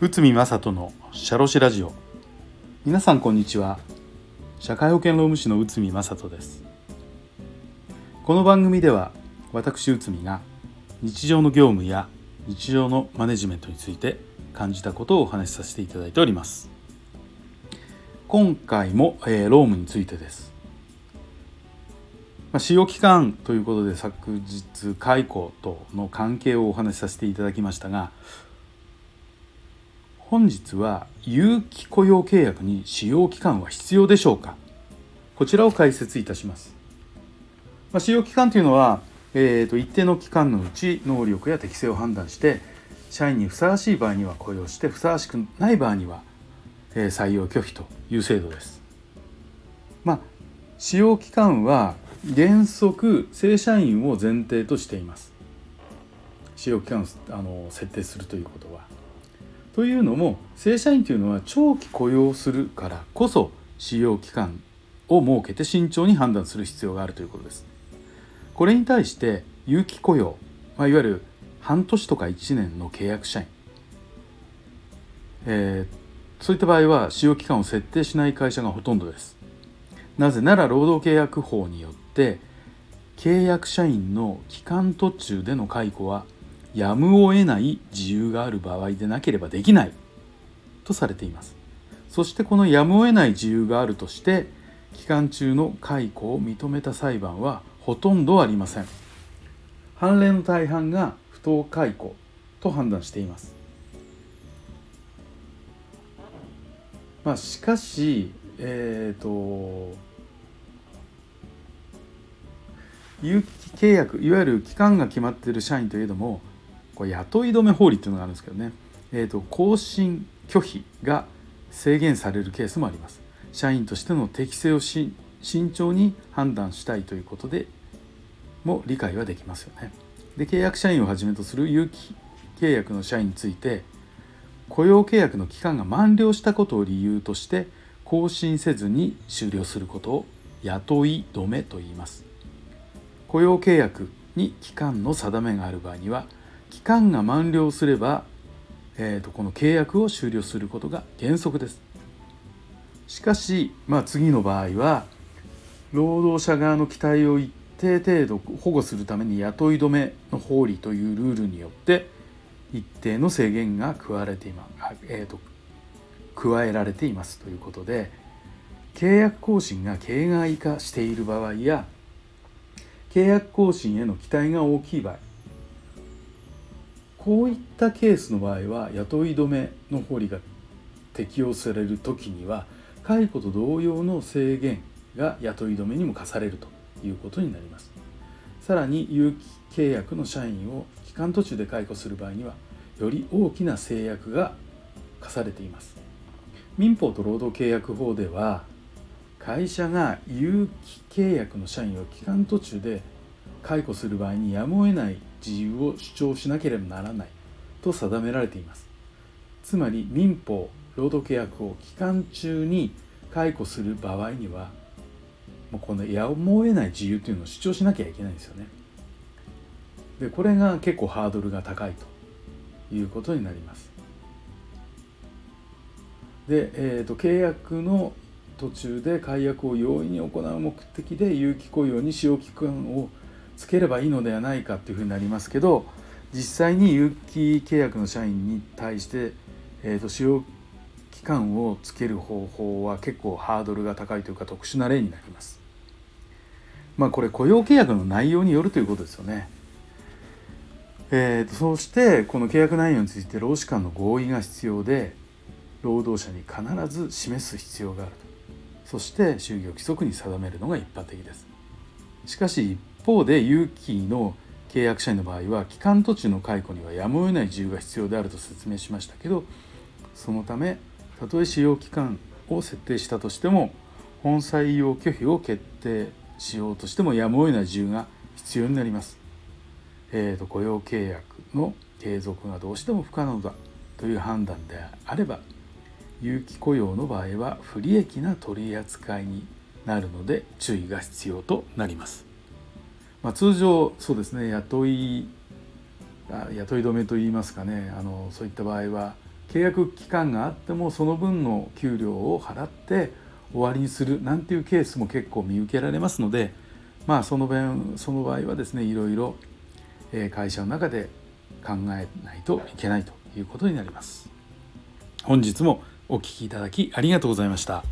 内海正人のシャロシラジオ。皆さんこんにちは。社会保険労務士の内海正人です。この番組では私内海が日常の業務や日常のマネジメントについて感じたことをお話しさせていただいております。今回も、えー、労務についてです。まあ、使用期間ということで昨日解雇との関係をお話しさせていただきましたが本日は有期雇用契約に使用期間は必要でしょうか？こちらを解説いたします、まあ、使用期間というのは、えーと、一定の期間のうち能力や適性を判断して社員にふさわしい場合には雇用してふさわしくない場合には、えー、採用拒否という制度です。まあ使用期間は原則正社員を前提としています使用期間をあの設定するということはというのも正社員というのは長期雇用するからこそ使用期間を設けて慎重に判断する必要があるということです。これに対して有期雇用、まあ、いわゆる半年とか1年の契約社員、えー、そういった場合は使用期間を設定しない会社がほとんどです。なぜなら労働契約法によて契約社員の期間途中での解雇はやむを得ない自由がある場合でなければできない。とされています。そしてこのやむを得ない自由があるとして期間中の解雇を認めた裁判はほとんどありません。判例の大半が不当解雇と判断しています。まあしかしえっ、ー、と有期契約いわゆる期間が決まっている社員といえどもこれ雇い止め法律というのがあるんですけどね、えーと、更新拒否が制限されるケースもあります。社員としての適性を慎重に判断したいということでも理解はできますよね。で契約社員をはじめとする有期契約の社員について雇用契約の期間が満了したことを理由として更新せずに終了することを雇い止めと言います。雇用契約に期間の定めがある場合には期間が満了すれば、えーと、この契約を終了することが原則です。しかし、まあ、次の場合は労働者側の期待を一定程度保護するために雇い止めの法理というルールによって一定の制限が加われていま、えーと、加えられていますということで契約更新が形骸化している場合や契約更新への期待が大きい場合。こういったケースの場合は雇い止めの法理が適用される時には解雇と同様の制限が雇い止めにも課されるということになります。さらに有期契約の社員を期間途中で解雇する場合にはより大きな制約が課されています。民法と労働契約法では会社が有期契約の社員を期間途中で解雇する場合にやむを得ない自由を主張しなければならないと定められています。つまり民法労働契約を期間中に解雇する場合にはもうこのやむを得ない自由というのを主張しなきゃいけないんですよね。でこれが結構ハードルが高いということになります。で、えーと、契約の途中で解約を容易に行う目的で有期雇用に使用期間をつければいいのではないかっていうふうになりますけど実際に有期契約の社員に対して、えーと、使用期間をつける方法は結構ハードルが高いというか特殊な例になります。まあこれ雇用契約の内容によるということですよね。えーと、そしてこの契約内容について労使間の合意が必要で労働者に必ず示す必要があるとそして就業規則に定めるのが一般的ですしかし一方で有期の契約社員の場合は期間途中の解雇にはやむを得ない自由が必要であると説明しましたけどそのためたとえ使用期間を設定したとしても本採用拒否を決定しようとしてもやむを得ない自由が必要になります。えーと、雇用契約の継続がどうしても不可能だという判断であれば有期雇用の場合は不利益な取り扱いになるので注意が必要となります。まあ、通常そうですね雇い雇い止めといいますかねあのそういった場合は契約期間があってもその分の給料を払って終わりにするなんていうケースも結構見受けられますのでまあその弁その場合はですねいろいろ会社の中で考えないといけないということになります。本日もお聴きいただきありがとうございました。